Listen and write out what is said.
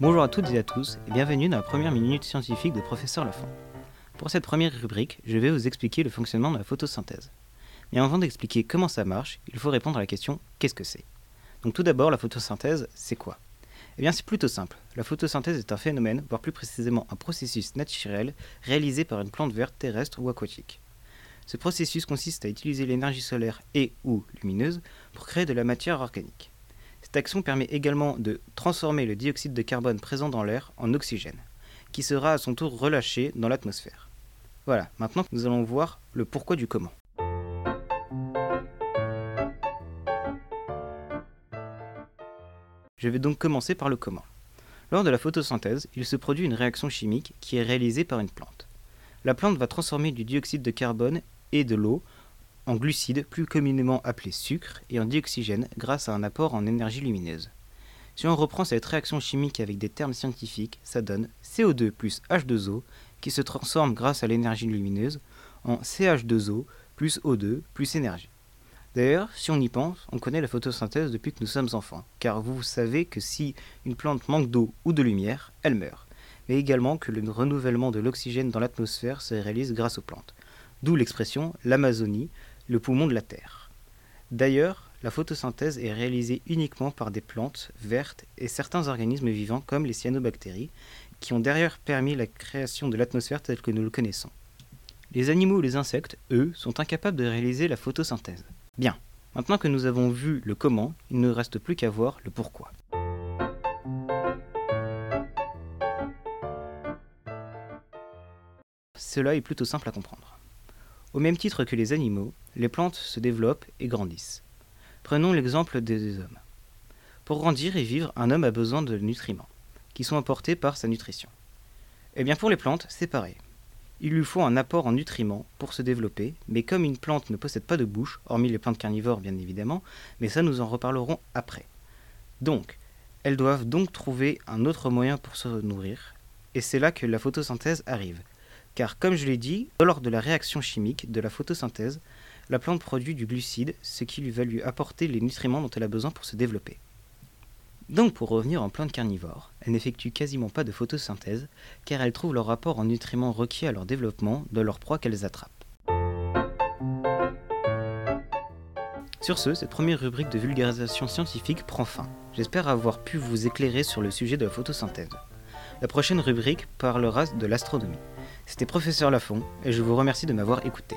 Bonjour à toutes et à tous et bienvenue dans la première minute scientifique de Professeur Lafont. Pour cette première rubrique, je vais vous expliquer le fonctionnement de la photosynthèse. Mais avant d'expliquer comment ça marche, il faut répondre à la question qu'est-ce que c'est? Donc tout d'abord, la photosynthèse, c'est quoi? Eh bien c'est plutôt simple. La photosynthèse est un phénomène, voire plus précisément un processus naturel réalisé par une plante verte terrestre ou aquatique. Ce processus consiste à utiliser l'énergie solaire et ou lumineuse pour créer de la matière organique. Cette action permet également de transformer le dioxyde de carbone présent dans l'air en oxygène, qui sera à son tour relâché dans l'atmosphère. Voilà, maintenant nous allons voir le pourquoi du comment. Je vais donc commencer par le comment. Lors de la photosynthèse, il se produit une réaction chimique qui est réalisée par une plante. La plante va transformer du dioxyde de carbone et de l'eau en glucides, plus communément appelés sucre, et en dioxygène grâce à un apport en énergie lumineuse. Si on reprend cette réaction chimique avec des termes scientifiques, ça donne CO2 plus H2O qui se transforme grâce à l'énergie lumineuse en CH2O plus O2 plus énergie. D'ailleurs, si on y pense, on connaît la photosynthèse depuis que nous sommes enfants, car vous savez que si une plante manque d'eau ou de lumière, elle meurt, mais également que le renouvellement de l'oxygène dans l'atmosphère se réalise grâce aux plantes. D'où l'expression l'Amazonie, le poumon de la Terre. D'ailleurs, la photosynthèse est réalisée uniquement par des plantes vertes et certains organismes vivants comme les cyanobactéries, qui ont derrière permis la création de l'atmosphère telle que nous le connaissons. Les animaux ou les insectes, eux, sont incapables de réaliser la photosynthèse. Bien, maintenant que nous avons vu le comment, il ne reste plus qu'à voir le pourquoi. Cela est plutôt simple à comprendre. Au même titre que les animaux, les plantes se développent et grandissent. Prenons l'exemple des hommes. Pour grandir et vivre, un homme a besoin de nutriments, qui sont apportés par sa nutrition. Eh bien pour les plantes, c'est pareil. Il lui faut un apport en nutriments pour se développer, mais comme une plante ne possède pas de bouche, hormis les plantes carnivores bien évidemment, mais ça nous en reparlerons après. Donc, elles doivent donc trouver un autre moyen pour se nourrir, et c'est là que la photosynthèse arrive, car comme je l'ai dit, lors de la réaction chimique de la photosynthèse, la plante produit du glucide, ce qui lui va lui apporter les nutriments dont elle a besoin pour se développer. Donc pour revenir en plante carnivore, elle n'effectue quasiment pas de photosynthèse, car elles trouvent leur apport en nutriments requis à leur développement de leur proie qu'elles attrapent. Sur ce, cette première rubrique de vulgarisation scientifique prend fin. J'espère avoir pu vous éclairer sur le sujet de la photosynthèse. La prochaine rubrique parlera de l'astronomie. C'était professeur Lafont et je vous remercie de m'avoir écouté.